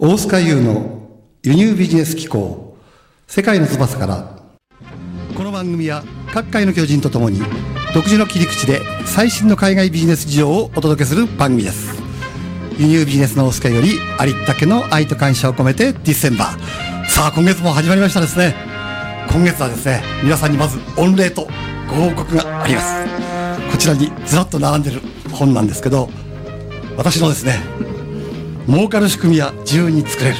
大須賀優の輸入ビジネス機構世界の翼から。この番組は各界の巨人とともに独自の切り口で最新の海外ビジネス事情をお届けする番組です。輸入ビジネスの大須賀よりありったけの愛と感謝を込めてディセンバー。さあ今月も始まりましたですね。今月はですね皆さんにまず御礼とご報告があります。こちらにずらっと並んでる本なんですけど私のですね儲かる仕組みは自由に作れる。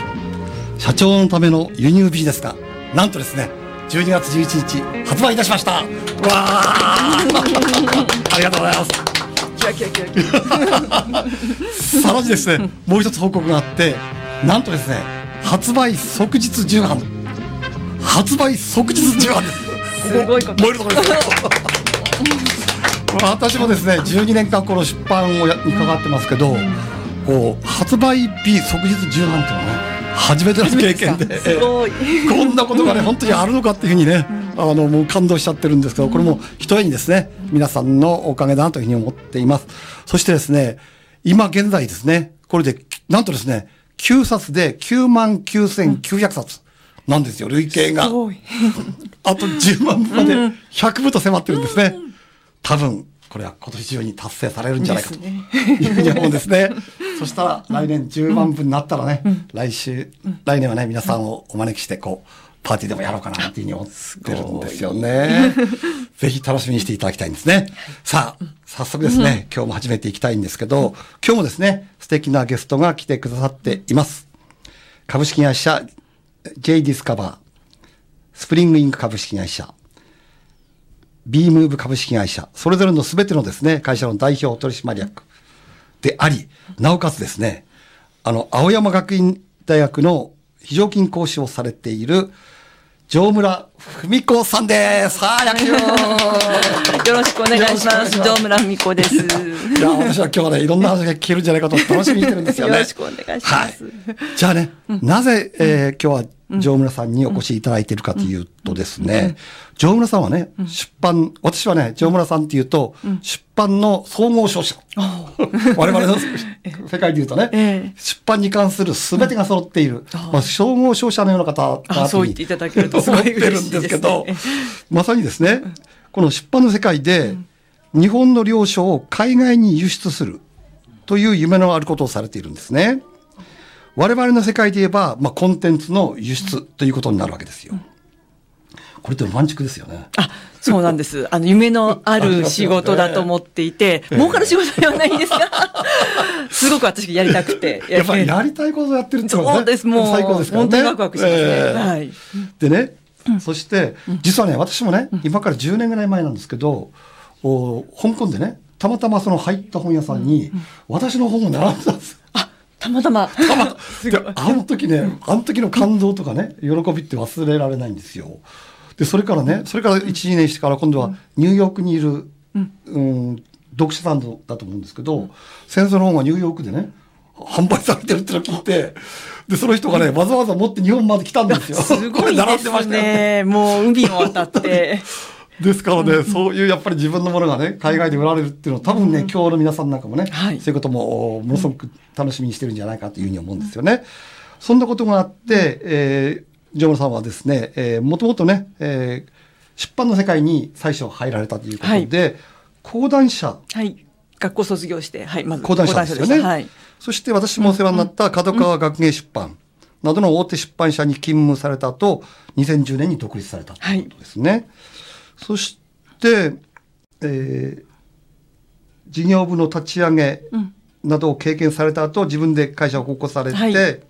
社長のための輸入ビジネスがなんとですね12月11日発売いたしました。わあ！ありがとうございます。さらにですねもう一つ報告があってなんとですね発売即日重版。発売即日重版。ですすごいこと。燃えるところです。私もですね12年間この出版をやに関わってますけど、こう発売日即日重版っていうのはね初めての経験で、こんなことがね本当にあるのかっていうふうにね、あのもう感動しちゃってるんですけどこれもひとえにですね皆さんのおかげだなというふうに思っています。そしてですね今現在ですねこれでなんとですね9冊で9万9900冊なんですよ累計が。あと10万部まで100部と迫ってるんですね。多分、これは今年中に達成されるんじゃないかというふうに思うんですね。そしたら来年10万部になったらね、来週、来年はね、皆さんをお招きして、こう、パーティーでもやろうかなっていうふうに思ってるんですよね。ぜひ楽しみにしていただきたいんですね。さあ、早速ですね、今日も始めていきたいんですけど、今日もですね、素敵なゲストが来てくださっています。株式会社 J ディスカバー、スプリングインク株式会社、B ムーブ株式会社、それぞれのすべてのですね、会社の代表取締役。であり、なおかつですね、あの、青山学院大学の非常勤講師をされている、城村文子さんです。はあ、野球よろしくお願いします。よろしくお願いします。城村美子です。いや、私は今日はね、いろんな話が聞けるんじゃないかと楽しみにしてるんですよね。よろしくお願いします。はい。じゃあね、なぜ、えー今日は城村さんにお越しいただいているかというとですね、城村さんはね、出版、私はね、城村さんっていうと、出版の総合商社。我々の世界で言うとね、ええ。出版に関する全てが揃っている、まあ、総合商社のような方だあそう言っていただけると思ってるんですけどまさにですね、この出版の世界で、日本の領書を海外に輸出するという夢のあることをされているんですね。我々の世界で言えば、まあ、コンテンツの輸出ということになるわけですよ。これってロマンチックですよね。あそうなんです。あの夢のある仕事だと思っていて 儲かる仕事ではないんですが すごく私やりたくてやっぱりやりたいことをやってるってことはねそうです。もう最高ですからね。本当にワクワクしますね。ええ。はい。でね、そして、実はね、私もね、今から10年ぐらい前なんですけど、お香港でね、たまたまその入った本屋さんに、私の本を並んでたんです。あたまたまたまあの時ね、あの時の感動とかね、喜びって忘れられないんですよ。で、それからね、それから1、2年してから今度はニューヨークにいる、うん、読者さんだと思うんですけど、戦争の本がニューヨークでね、販売されてるってのを聞いて、で、その人がね、わざわざ持って日本まで来たんですよ。すごいですね。もう海を渡って。ですからね、そういうやっぱり自分のものがね、海外で売られるっていうのは多分ね、今日の皆さんなんかもね、はいそういうこともものすごく楽しみにしてるんじゃないかというふうに思うんですよね。そんなことがあって、えー、城村さんはですね、えー、もともとね、えー、出版の世界に最初入られたということで、講談社、はい。学校卒業して、はい。まず講談社ですよね。はい。そして私もお世話になった角川学芸出版などの大手出版社に勤務された後、2010年に独立されたということですね。そして、えー事業部の立ち上げなどを経験された後、自分で会社を起こされて、はい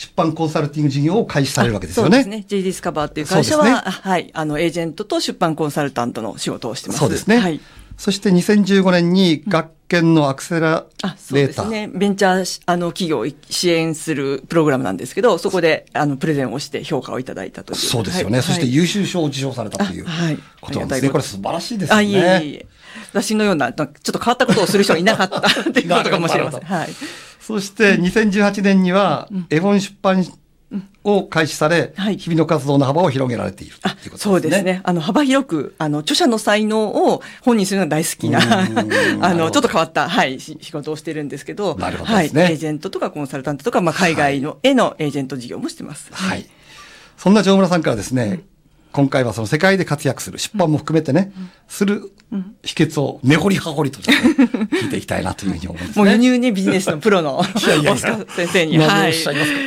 出版コンサルティング事業を開始されるわけですよね。そうですね。J ディスカバーっていう会社は、ねあはい。あの、エージェントと出版コンサルタントの仕事をしてます。そうですね。はい。そして2015年に学研のアクセラレーター。ですね。ベンチャーしあの企業を支援するプログラムなんですけど、そこであのプレゼンをして評価をいただいたという。そうですよね。はいそしてはい優秀賞を受賞されたというあはいことなんですね。これ素晴らしいですよね。あ、いえいえいえ。私のような、ちょっと変わったことをする人はいなかったっていうことかもしれません。はい。そして2018年には絵本出版を開始され、はい日々の活動の幅を広げられているあということですね。そうですね。あの、幅広く、あの、著者の才能を本にするのが大好きな、あの、ちょっと変わった、はい、し仕事をしてるんですけど、なるほどはい。ですねエージェントとかコンサルタントとか、まあ、海外の、へのエージェント事業もしてます。はい。そんな城村さんからですね、今回はその世界で活躍する、出版も含めてね、する秘訣を根掘り葉掘りとね、聞いていきたいなというふうに思うんですね。もう輸入ね、ビジネスのプロの、先生に、はい。おっしゃいますか。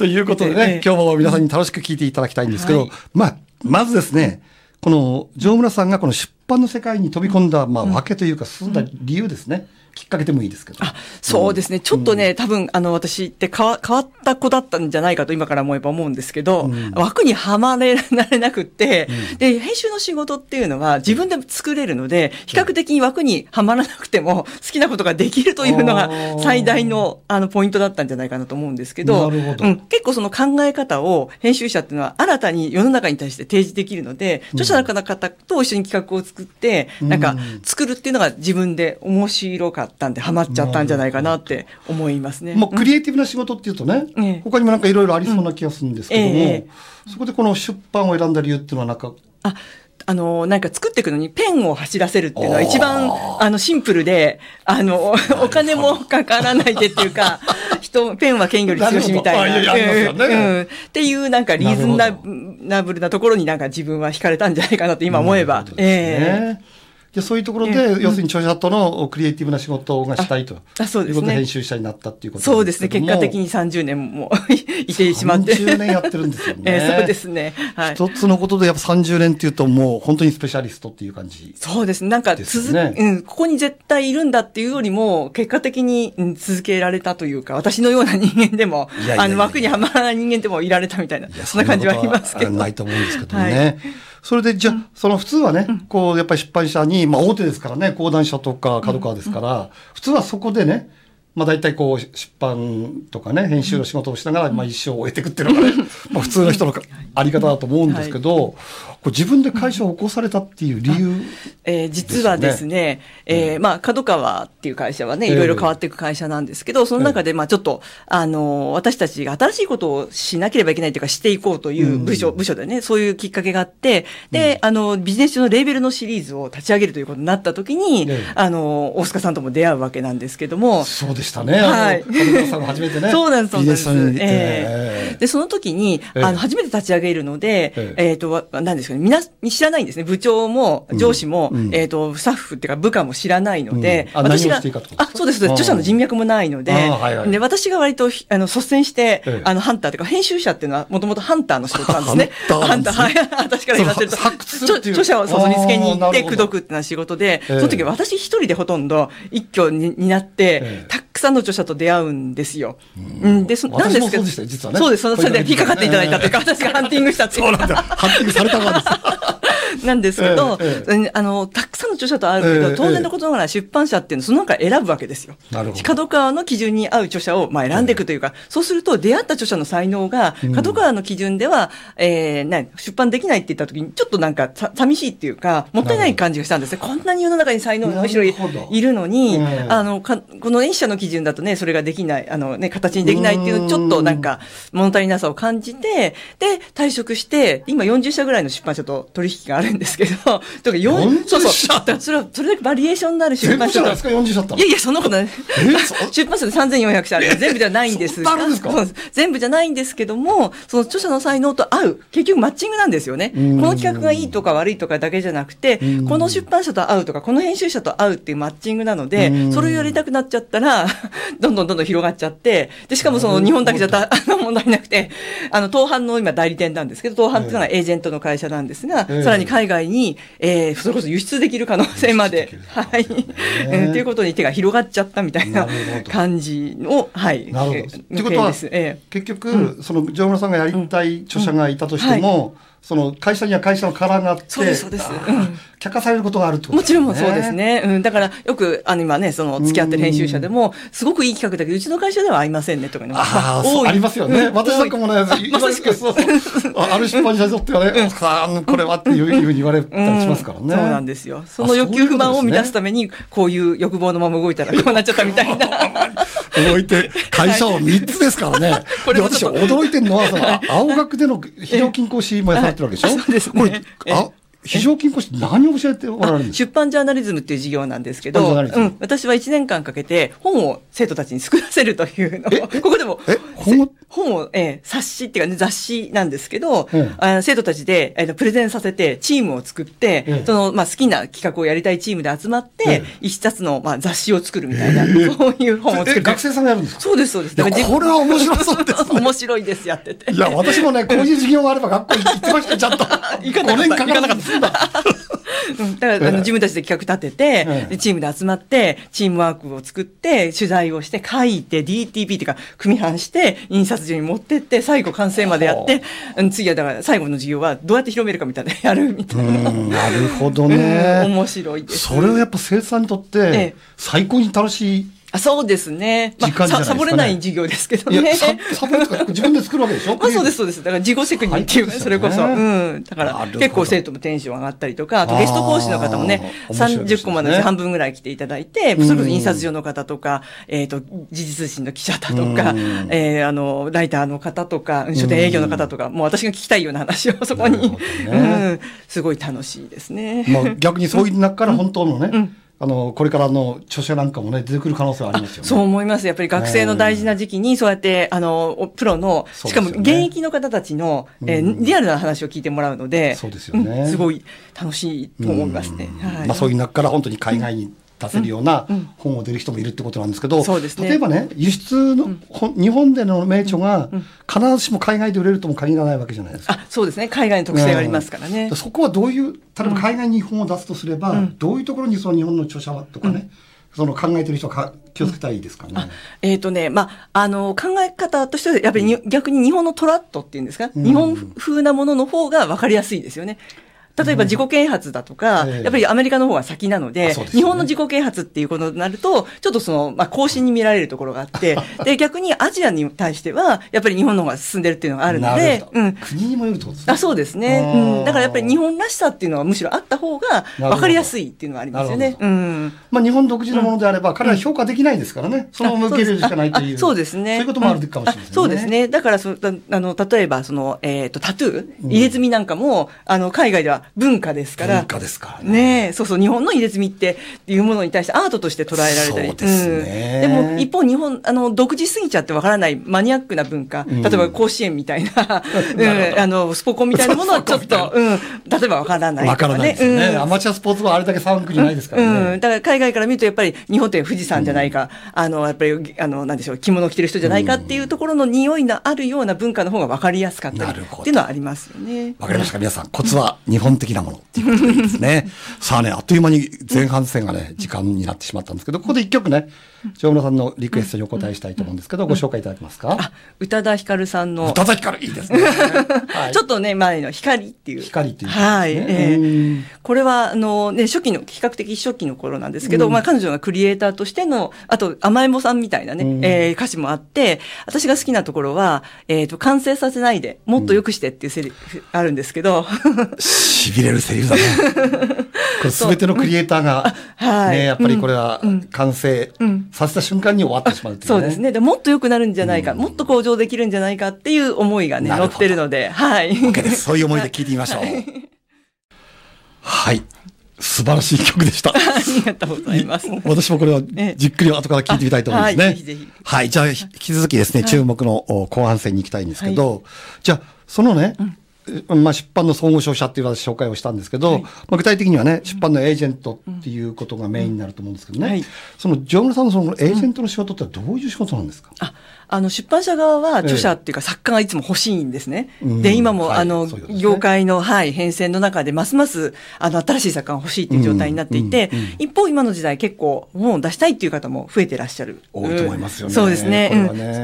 ということでね、ええ今日も皆さんに楽しく聞いていただきたいんですけど、はい。まあ、まずですね、この城村さんがこの出版の世界に飛び込んだ、まあ、わけというか、進んだ理由ですね。きっかけでもいいですけど。あそうですね。ちょっとね、多分、あの、私って変わ変わった子だったんじゃないかと今から思えば思うんですけど、枠にはまれられなくって、で、編集の仕事っていうのは自分で作れるので、比較的に枠にはまらなくても好きなことができるというのが最大の、あの、ポイントだったんじゃないかなと思うんですけど、なるほど。うん、結構その考え方を編集者っていうのは新たに世の中に対して提示できるので、著者の方と一緒に企画を作って、なんか作るっていうのが自分で面白かったんで、ハマっちゃったんじゃないかなって思いますね。もうクリエイティブな仕事っていうとね、ええ他にもなんかいろいろありそうな気がするんですけども、うんええ。そこでこの出版を選んだ理由っていうのはなんか、あ、あの、なんか作っていくのにペンを走らせるっていうのは一番、あの、シンプルで、あの、お金もかからないでっていうか、人、ペンは剣より強しみたいな。ね。うんうん。っていうなんかリーズナナブルなところになんか自分は惹かれたんじゃないかなと今思えば。なるほど。ですねじゃあそういうところで、ええ要するに著者とのクリエイティブな仕事がしたいと。あそうですねいうことで編集者になったっていうことそうですね。結果的に30年もいてしまって。30年やってるんですよね。えーそうですね。はい。一つのことでやっぱ30年っていうともう本当にスペシャリストっていう感じ。そうですね。なんか続、うん、ここに絶対いるんだっていうよりも、結果的に、うん続けられたというか、私のような人間でもあの、枠にはまらない人間でもいられたみたいな、そんな感じはありますけど。ないと思うんですけどはね。それで、じゃあ、その普通はね、こう、やっぱり出版社に、まあ大手ですからね、講談社とか角川ですから、普通はそこでね、まあ大体こう、出版とかね、編集の仕事をしながら、まあ一生を終えていくっていうのがね、まあ普通の人の あり方だと思うんですけど、こう自分で会社を起こされたっていう理由、えー実はですね、えーまあ、角川っていう会社はね、いろいろ変わっていく会社なんですけど、その中で、まあ、ちょっと、あの、私たちが新しいことをしなければいけないというか、していこうという部署、部署でね、そういうきっかけがあって、で、あの、ビジネス上のレーベルのシリーズを立ち上げるということになった時に、ええ。あの、大塚さんとも出会うわけなんですけども、そうでしたね。はい。さんが初めてね。そうなんです、そうなんです。ええ。で、その時に、ええ。あの、初めて立ち上げるので、ええ。っ、と、わ何ですかね、みな、知らないんですね。部長も、上司も、うん。えっ、と、スタッフっていうか部下も知らないので、うん。あそうです。著者の人脈もないので、あーはいはい。で、私が割と、ひあの、率先して、ええ。あの、ハンターというか、編集者っていうのは、もともとハンターの仕事なんですね。ハンターはい。私から言わせると、著者をそうそう見つけに行って、口説くっていうのは仕事で、ええ。その時私一人でほとんど一挙にになって、ええ。たくさんの著者と出会うんですよ。うん、で、そなんですけど、そうでしたよ実はね。そうです、それで引っかかっていただいたというか、私がハンティングしたっていう。そうなんだ。ハンティングされた側です。なんですけど、あの、たくさんの著者と会うけど、ええ当然のことながら出版社っていうのはその中選ぶわけですよ。なるほど。角川の基準に合う著者をまあ選んでいくというか、そうすると出会った著者の才能が、角川の基準では、えーな出版できないって言った時に、ちょっとなんかさ寂しいっていうか、もったいない感じがしたんですね。こんなに世の中に才能の後ろになるほど。いるのに、ええあの、かこの一社の基準だとね、それができない、あのね、形にできないっていう、ちょっとなんか、物足りなさを感じて、で、退職して、今40社ぐらいの出版社と取引があるんですけど、とか40 4そうそう。それは、それだけバリエーションのある出版社いです。か、40社あったのいやいや、そんなことない。そ？出版社で3400社ある。全部ではないんですが。です全部じゃないんですけども、その著者の才能と合う、結局マッチングなんですよね。こん。の企画がいいとか悪いとかだけじゃなくてうん、この出版社と合うとか、この編集者と合うっていうマッチングなのうでん、それをやりたくなっちゃったら、どんどんどんどん広がっちゃって、で、しかもその日本だけじゃたあの問題なくて、あの、東販の今代理店なんですけど、東販っていうのはエージェントの会社なんですが、ええ。さらに海外に、えー、それこそ輸出できる可能性まで、はい、うんということに手が広がっちゃったみたいな感じの、はい。なるほど。えってーことは、え結局、その、城村さんがやりたい著者がいたとしても、その、会社には会社の殻があって、そうですそうです却下されることがあるってえこともちろんそうです。ね。うん。だから、よく、あの、今ね、その、付き合ってる編集者でも、すごくいい企画だけど、うちの会社では合いませんね、とかね。ああ、ありますよね。うん私なんかもね、言われるけどそうあある出版社にとってはね、ああこれはっていうふうに言われたりしますからね。うんそうなんですよ。その欲求不満を満たすために、こういう欲望のまま動いたらこうなっちゃったみたいな。動いて、会社を3つですからね。これで、私驚いてるのは、その、あ青学での非常勤講師もやられてるわけでしょ？あそうですね。これ、あ、非常勤講師何を教えておられるんですか？出版ジャーナリズムっていう授業なんですけど、うん、私は1年間かけて本を生徒たちに作らせるというのを、ここでも、え本を？本を、えー冊子っていうかね、雑誌なんですけど、うんあの生徒たちで、えーとプレゼンさせて、チームを作って、うんその、まあ、好きな企画をやりたいチームで集まって、うん一冊の、まあ、雑誌を作るみたいな、そういう本を作え、る。学生さんがやるんですか？そうです、そうです。これは面白そうですね面白いです、やってて。いや、私もね、こういう授業があれば学校行ってましたよ、ちゃんと。行かなかった5年かなかった。うんだから、あの、自分たちで企画立てて、ええでチームで集まって、チームワークを作って、取材をして、書いて、DTP っていうか、組版して、印刷所に持ってって、最後完成までやって、うん次はだから最後の授業はどうやって広めるかみたいな、やるみたいな。うんなるほどうんね。面白いです。それはやっぱ生徒さんにとっええて、最高に楽しい。あそうですね。まあ、サボれない授業ですけどいや、ね。ササボとか自分で作るわけでしょ？まあそうです、そうです。だから自己責任っていうか、はいそれこそ。そうん。だから結構生徒もテンション上がったりとか、あとゲスト講師の方もね、あー面白いです30ねコマのうち半分ぐらい来ていただいて、うんそれこそ印刷所の方とか、えっと、時事通信の記者だとかうん、えーあの、ライターの方とか、書店営業の方とか、もう私が聞きたいような話をそこに、ねうん。すごい楽しいですね。まあ逆にそういう中から本当のね、うんあの、これからの著者なんかもね、出てくる可能性はありますよね。そう思います。やっぱり学生の大事な時期に、そうやって、あの、おプロの、しかも現役の方たちの、えーうんリアルな話を聞いてもらうので、そうですよねんすごい楽しいと思いますね。はいまあそういう中から本当に海外に出せるようなうん。うん。本を出る人もいるってことなんですけど、そうですね。例えばね、輸出の、本日本での名著が必ずしも海外で売れるとも限らないわけじゃないですか。あ、そうですね。海外の特性がありますからね。うんそこはどういう、例えば海外に本を出すとすれば、うん。どういうところにその日本の著者とかね、その考えてる人はか気をつけたらいいですかね。えっ、とね、まあ、あの、考え方としては、やっぱりに、逆に日本のトラットっていうんですか、うん。日本風なものの方が分かりやすいですよね。例えば自己啓発だとか、ええやっぱりアメリカの方が先なので、日本の自己啓発っていうことになると、ちょっとその、まあ、更新に見られるところがあって、で、逆にアジアに対しては、やっぱり日本の方が進んでるっていうのがあるのなでうん。国にもよるってことですね。あそうですね、うん。だからやっぱり日本らしさっていうのはむしろあった方が分かりやすいっていうのはありますよねうん。まあ、日本独自のものであれば、彼は評価できないですからね。そのけるしかないという。あそうですね。そういうこともあるかもしれないですね。あそうです。ね。だからそ、だあの、例えば、その、えっ、と、タトゥー、入れ墨なんかも、あの、海外では文化ですから。文化ですからね。ねえ、そうそう、日本の入れ墨っていうものに対してアートとして捉えられたり。そうですねうんでも、一方、日本、あの、独自すぎちゃってわからないマニアックな文化、ん例えば甲子園みたいな、うん、あの、スポコンみたいなものはちょっと、うん、例えばわからないね。わからないですよね。うんアマチュアスポーツはあれだけ騒ぐ国ないですからね。うん。だから海外から見ると、やっぱり日本って富士山じゃないか、あの、やっぱり、あの、なんでしょう、着物を着てる人じゃないかっていうところの匂いのあるような文化の方が分かりやすかったりっていうのはありますよね。わかりましたか皆さん。コツは日本的なものっていうことでいいですね。さあね、あっという間に前半戦がね、時間になってしまったんですけど、ここで一曲ね、城村さんのリクエストにお答えしたいと思うんですけど、ご紹介いただけますか？あ、宇多田ヒカルさんの。宇、多田ヒカルいいですね。は いちょっとね、前の光っていう。光っていう、はい。えうん。えこれは、あの、ね、初期の、比較的初期の頃なんですけど、うん。まあ、彼女がクリエイターとしての、あと、甘えん坊さんみたいなね、うん。えー歌詞もあって、私が好きなところは、えっ、と、完成させないで、もっと良くしてっていうセリフ、あるんですけど、痺れるセリフだね。これ全てのクリエイターが、はいね、やっぱりこれはうん完成うんさせた瞬間に終わってしまうっていうそうです。ね。でもっと良くなるんじゃないか、うんもっと向上できるんじゃないかっていう思いがね、乗ってるので、はい。そういう思いで聞いてみましょう。はい。素晴らしい曲でした。ありがとうございます。私もこれはええじっくり後から聞いてみたいと思うんですね。はいぜひぜひはい。じゃあ、引き続きですね、注目のお後半戦に行きたいんですけど、じゃあ、そのね、えまあ、出版の総合商社っていう私紹介をしたんですけど、はい。まあ、具体的にはね、出版のエージェントっていうことがメインになると思うんですけどね、はい。その、ジョさんのそのエージェントの仕事ってどういう仕事なんですか、ああの出版社側は著者っていうか作家がいつも欲しいんですね。うん。で、今も、はい。あの、業界の、はい、変遷の中で、ますます、あの、新しい作家が欲しいっていう状態になっていて、一方、今の時代結構、本を出したいっていう方も増えてらっしゃる。多いと思いますよね。うんそうですね。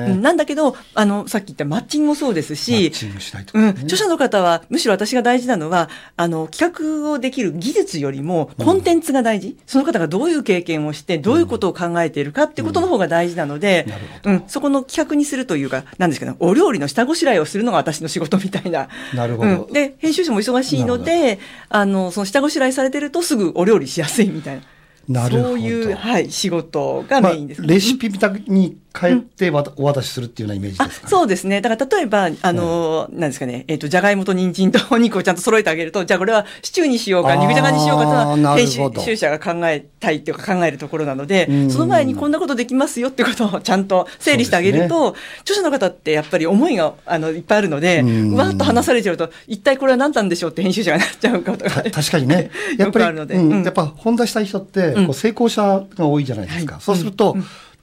うん。なんだけど、あの、さっき言ったマッチングもそうですマしッ、チングしたいとかうん、ね、著者の方は、むしろ私が大事なのは、あの、企画をできる技術よりも、コンテンツが大事、その方がどういう経験をして、どういうことを考えているかっていうことの方が大事なので、うん、そこの企画にするというか、なんですかね、お料理の下ごしらえをするのが私の仕事みたいな。なるほど。うん、で、編集者も忙しいので、あの、その下ごしらえされてるとすぐお料理しやすいみたいな。なるほど。そういう、はい、仕事がまあメインです、レシピみたいに帰ってわたお渡しするっていうようなイメージあですか、ね。そうですね。だから例えば、あの、なんですかね、えっ、と、じゃがいもと人参とお肉をちゃんと揃えてあげると、じゃあこれはシチューにしようか、肉じゃがにしようかと編集者が考えたいっていうか考えるところなのでうん、その前にこんなことできますよってことをちゃんと整理してあげると、著者の方ってやっぱり思いがあのいっぱいあるので、わーっと話されちゃうと、一体これは何なんでしょうって編集者がなっちゃうことがた確かにね。やっぱり、うん。うん。やっぱ本出したい人って、うん。こう成功者が多いじゃないですか。はい。そうすると、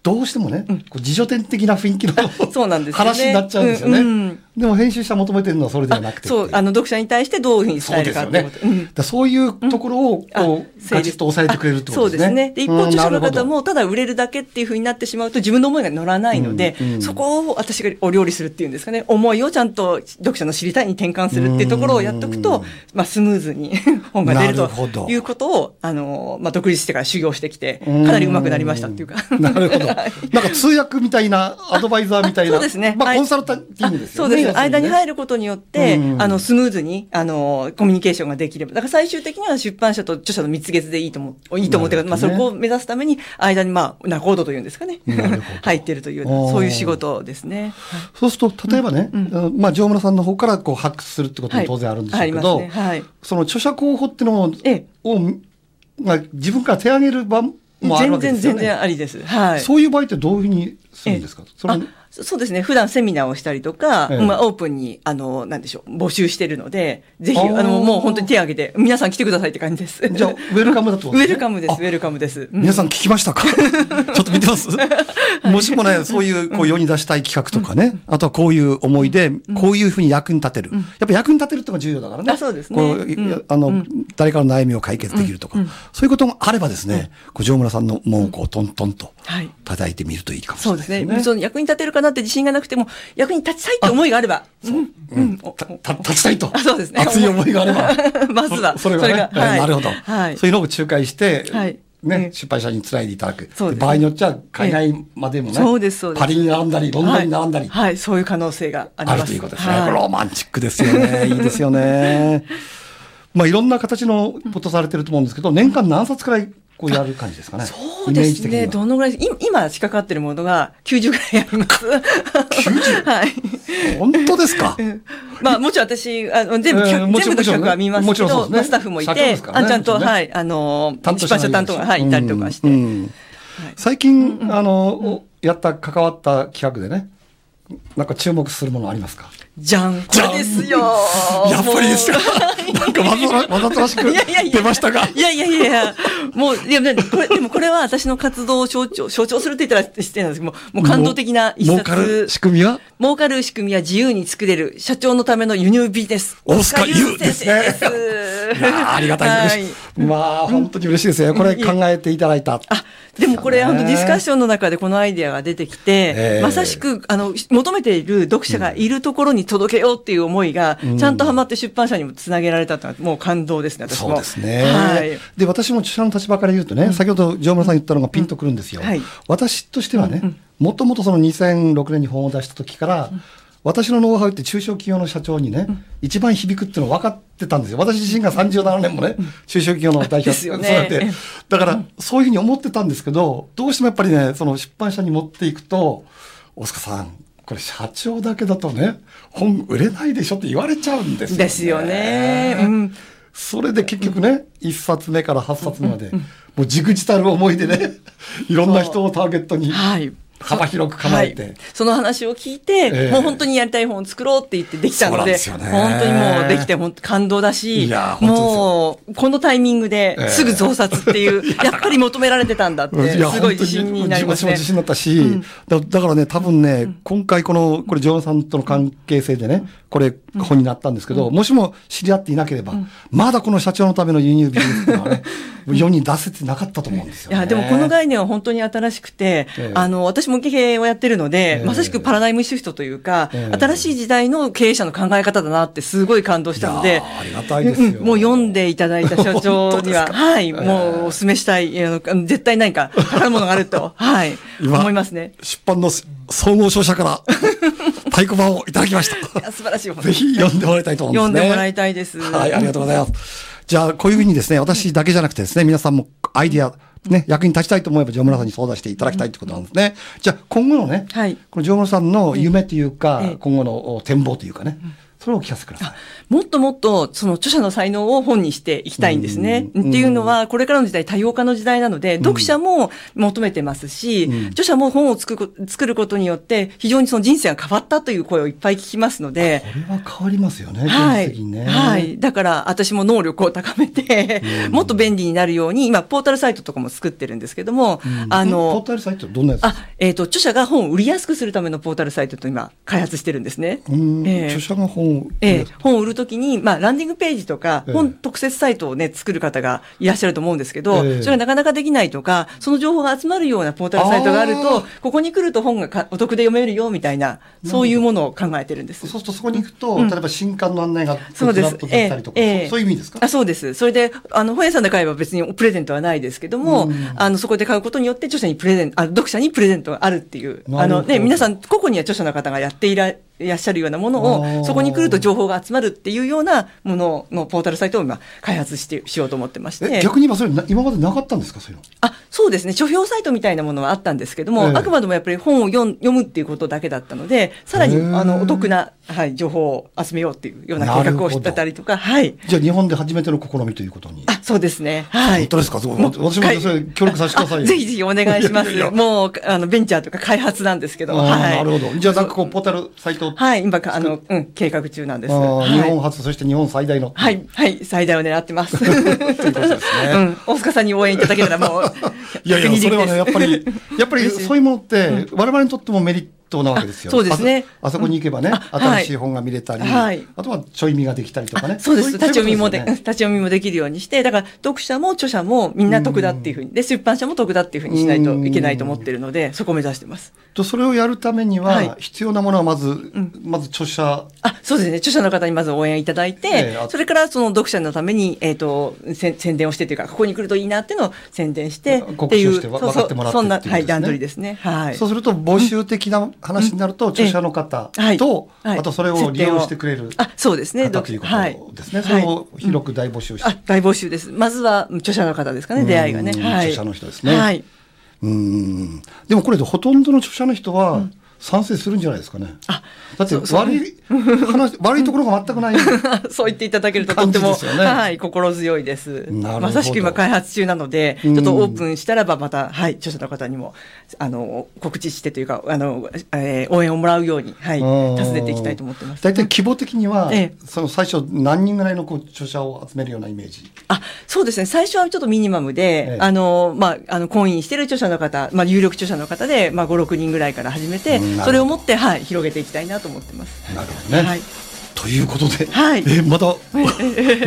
どうしてもね、こう自助点的な雰囲気の そうなんですよね。話になっちゃうんですよね。うんうんでも編集者求めてるのはそれではなくてそう、あの、読者に対してどういうふうにそ伝えるうですよね。かってこと。うんそういうところを、あこう、整理ガチッと抑えてくれるってことですね。そうですね。で、一方、うん著者の方も、ただ売れるだけっていうふうになってしまうと、自分の思いが乗らないので、そこを私がお料理するっていうんですかね、思いをちゃんと読者の知りたいに転換するっていうところをやっておくと、うんまあ、スムーズに 本が出るということを、あの、まあ、独立してから修行してきて、かうんなり上手くなりましたっていうか。なるほど。なんか通訳みたいな、アドバイザーみたいな。そうですねまあ、はいコンサルタンティングですよね。間に入ることによって、うんあの、スムーズに、あの、コミュニケーションができれば。だから最終的には出版社と著者の蜜月でいいと思う、いいと思ってか、まあ、そこを目指すために、間に、まあ、仲人というんですかね。入ってるという、そういう仕事ですね。そうすると、例えばね、うんまあ、城村さんの方からこう発掘するってことも当然あるんでしょうけど、はいねはいその著者候補っていうのを、ええをまあ、自分から手挙げる場もあるわ全然、けですよね。全然ありです。はい。そういう場合ってどういうふうにするんですか、それあそそうですね。普段セミナーをしたりとか、ええ。まあ、オープンに、あの、なんでしょう、募集してるので、ぜひ、あの、もう本当に手を挙げて、皆さん来てくださいって感じです。じゃあ、ウェルカムだとウェルカムです、ウェルカムです。うん。皆さん聞きましたか？ちょっと見てます？もしもね、そういう、こう、世に出したい企画とかね、あとはこういう思いで、こういうふうに役に立てる。やっぱ役に立てるってのが重要だからね。あそうですね。こううん。あの、誰かの悩みを解決できるとか、そういうこともあればですね、こう、城村さんの門をこう、トントンとはい。叩いてみるといいかもしれない。そうですね。その役に立てるかなって自信がなくても、役に立ちたいって思いがあれば。うん。うん。立ちたいと。あそうですね熱い思いがあれば。まずはそそれがね、はいえーなるほど、はいそういうのを仲介して、はいね、ええ出版社につないでいただく。場合によっちゃ海外までもね、そうですそうですパリに並んだり、ロンドンに並んだり、はい、はいそういう可能性があります。あるということですね。はいロマンチックですよね。いいですよね。まあ、いろんな形のことされてると思うんですけど、年間何冊くらいこうやる感じですかね？そうですね。どのぐらい、い今仕掛かってるものが90ぐらいあります。はい。本当ですか？まあ、もちろん私、あの全部、えー全部の企画は見ますけど、ね。まあスタッフもいて、ねあちゃんと、ね。はい、あの、出版社担当が、はい、いたりとかして。うんうん。最近、あの、やった、関わった企画でね、なんか注目するものありますか？じゃん、これですよ。やっぱりですかなんかわざわざとらしく出ましたが。いやいやいやいや、もう、いや、ねこれ、でもこれは私の活動を象徴、象徴するって言ったら失礼なんですけど、もうもう感動的な一冊。儲かる仕組みは儲かる仕組みは自由に作れる社長のための輸入ビジネス。大塚優ですねいありがたいです。まあ、本当に嬉しいですよ。これ考えていただいた。あ、でもこれ、ねあの、ディスカッションの中でこのアイデアが出てきて、ええまさしく、あの、求めている読者がいるところに届けようっていう思いが、ちゃんとハマって出版社にもつなげられたというのは、もう感動ですね、私も。そうですね。はい。で、私も著者の立場から言うとね、先ほど城村さん言ったのがピンとくるんですよ。うんはい私としてはね、もともとその2006年に本を出した時から、私のノウハウって中小企業の社長にね、一番響くっていうの分かってたんですよ。私自身が37年もね、中小企業の代表ですよねそうやって。だから、そういうふうに思ってたんですけど、どうしてもやっぱりね、その出版社に持っていくと、大塚さん、これ社長だけだとね、本売れないでしょって言われちゃうんですよ、ね。ですよね。うん。それで結局ね、一冊目から八冊目まで、もうじくじたる思いでね、いろんな人をターゲットにはい。幅広く構えて、はい。その話を聞いて、ええ。もう本当にやりたい本を作ろうって言ってできたので、んでね。本当にもうできて本当感動だしもうこのタイミングでええ。すぐ増刷っていう、やっぱり求められてたんだって、すごい自信になりますね。私も自。信だったし、だだからね、多分ね、今回この、これ、ジョンさんとの関係性でね、これ、本になったんですけど、もしも知り合っていなければ、まだこの社長のための輸入ビジネスっていうのはね、世に出せてなかったと思うんですよ、ね。いや、でもこの概念は本当に新しくて、ええ。あの、私も経営をやってるので、ええまさしくパラダイムシフトというか、ええ新しい時代の経営者の考え方だなってすごい感動したのでありがたいですようんもう読んでいただいた社長には、はい、ええもうお勧めしたい、あの絶対何か宝物があると、はい、今思いますね。出版の総合商社から、太鼓判をいただきました。素晴らしい本ぜひ読んでもらいたいと思うんですね。読んでもらいたいです。はい、ありがとうございます。じゃあ、こういうふうにですね、私だけじゃなくてですね、皆さんもアイディア、ね、役に立ちたいと思えば城村さんに相談していただきたいってことなんですね。じゃあ今後のね、はい。この城村さんの夢というか、ええ。今後の展望というかね、それをお聞かせください。もっともっと、その著者の才能を本にしていきたいんですね。うんっていうのは、これからの時代多様化の時代なので、読者も求めてますし、うん著者も本を作ることによって、非常にその人生が変わったという声をいっぱい聞きますので、これは変わりますよね、はい現実的にね。はい。だから、私も能力を高めて、もっと便利になるように、今、ポータルサイトとかも作ってるんですけども、あポーの、タルサイトどんなやつですあか、えっ、と、著者が本を売りやすくするためのポータルサイトと今、開発してるんですね。うんええ著者が本を、ええ、本を売るときに、まあ、ランディングページとか、ええ。本特設サイトをね、作る方がいらっしゃると思うんですけど、ええ。それがなかなかできないとか、その情報が集まるようなポータルサイトがあるあと、ここに来ると本がかお得で読めるよ、みたいな、そういうものを考えてるんです。そうするとそこに行くと、うん。例えば新刊の案内がそうです。ずらっと出たりとか、ええ。ええそういう意味ですか？あそうです。それで、あの、本屋さんで買えば別にプレゼントはないですけども、うん。あの、そこで買うことによって著者にプレゼント、あ読者にプレゼントがあるっていう、あのね、皆さん、個々には著者の方がやっていらいらっしゃるようなものを、そこに来ると情報が集まるっていうようなもののポータルサイトを今、開発して、しようと思ってまして。え逆に言えばそれな今までなかったんですかそういうの？あそうですね、書評サイトみたいなものはあったんですけども、ええあくまでもやっぱり本を読むっていうことだけだったので、さらにあのお得な、はい、情報を集めようっていうような計画をしてたりとか、はい。じゃあ日本で初めての試みということに。あ、そうですね。はい。本当ですか？そうもう私もそれ協力させてくださいぜひぜひお願いします。いやいやもう、あの、ベンチャーとか開発なんですけど、はい。なるほど。じゃあなんかこうポータルサイト、はい、今か、あの、うん、計画中なんです。はい日本初、そして日本最大の。はい、はい、最大を狙ってます。ということですねうん、大塚さんに応援いただけたらもう、いやいや、それはね、やっぱり、やっぱりそうい。うものって、我々にとってもメリットなわけですよ。あそうですねあそ あそこに行けばね、新しい本が見れたり、はいあとはちょい見ができたりとかね。そうです。い立ち読みもで、立ち読みもできるようにして、だから読者も著者もみんな得だっていうふうに、で、出版社も得だっていうふうにしないといけないと思ってるので、そこを目指してます。とそれをやるためには必要なものはまず、まず著者、あ、そうですね。著者の方にまず応援いただいて、それからその読者のために、えっ、と、せ宣伝をしてというか、ここに来るといいなっていうのを宣伝して、告知をしてそう分かってもらってそんな、はい、段取りですね。はい。そうすると募集的な話になると、著者の方はいと、はいあとそれを利用してくれるあ、そうですね。方というこはいとですね。そはいれを広く大募集して。あ、大募集です。まずは著者の方ですかね、出会いがね。著者の人ですねはい。うん。でもこれでほとんどの著者の人は賛成するんじゃないですかね。あだって悪い話、悪いところが全くない。そう言っていただけるととっても、ねはい、心強いです。なるほどまさしく今開発中なので、うんちょっとオープンしたらばまた、はい、著者の方にも、あの、告知してというか、あの、えー応援をもらうように、はい、うん訪ねていきたいと思ってます。大体規模的には、ええその最初何人ぐらいのこう著者を集めるようなイメージ？あ、そうですね。最初はちょっとミニマムで、ええあの、まあ、あの、婚姻してる著者の方、まあ、有力著者の方で、まあ、5、6人ぐらいから始めてそれをもって、はい、広げていきたいなと思ってます。なるほどね。はい。ということで、はい。えまた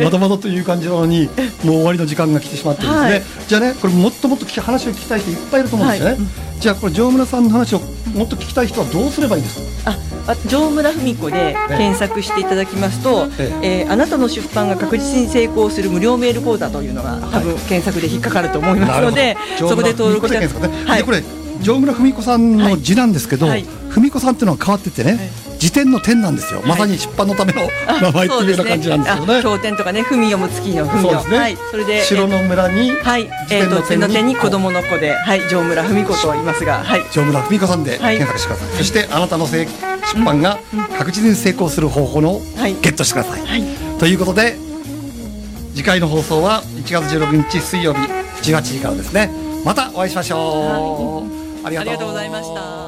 まだまだという感じなのにもう終わりの時間が来てしまってですね、はい。じゃあねこれもっともっと話を聞きたい人いっぱいいると思うんですよね、はい。じゃあこれ城村さんの話をもっと聞きたい人はどうすればいいですか？あ、あ城村文子で検索していただきますと、ええ。ーあなたの出版が確実に成功する無料メール講座というのが多分検索で引っかかると思いますので、そこで登録してはい。でこれ城村文子さんの字なんですけど、はい。文子さんっていうのは変わっててね、辞典の点なんですよ、まさに出版のための 名前っていうような感じなんですよね。あ経典とかね、文読む月の文を、ね、はい、それで、城の村に、はい、えっ、と、点の点に子供の子で、はい、城村文子と言いますが、はい。城村文子さんではい。検索してください、そしてあなたのせい出版が確実に成功する方法のはい。ゲットしてください、はい。ということで次回の放送は1月16日水曜日18時からですね。またお会いしましょう、ありありがとうございました。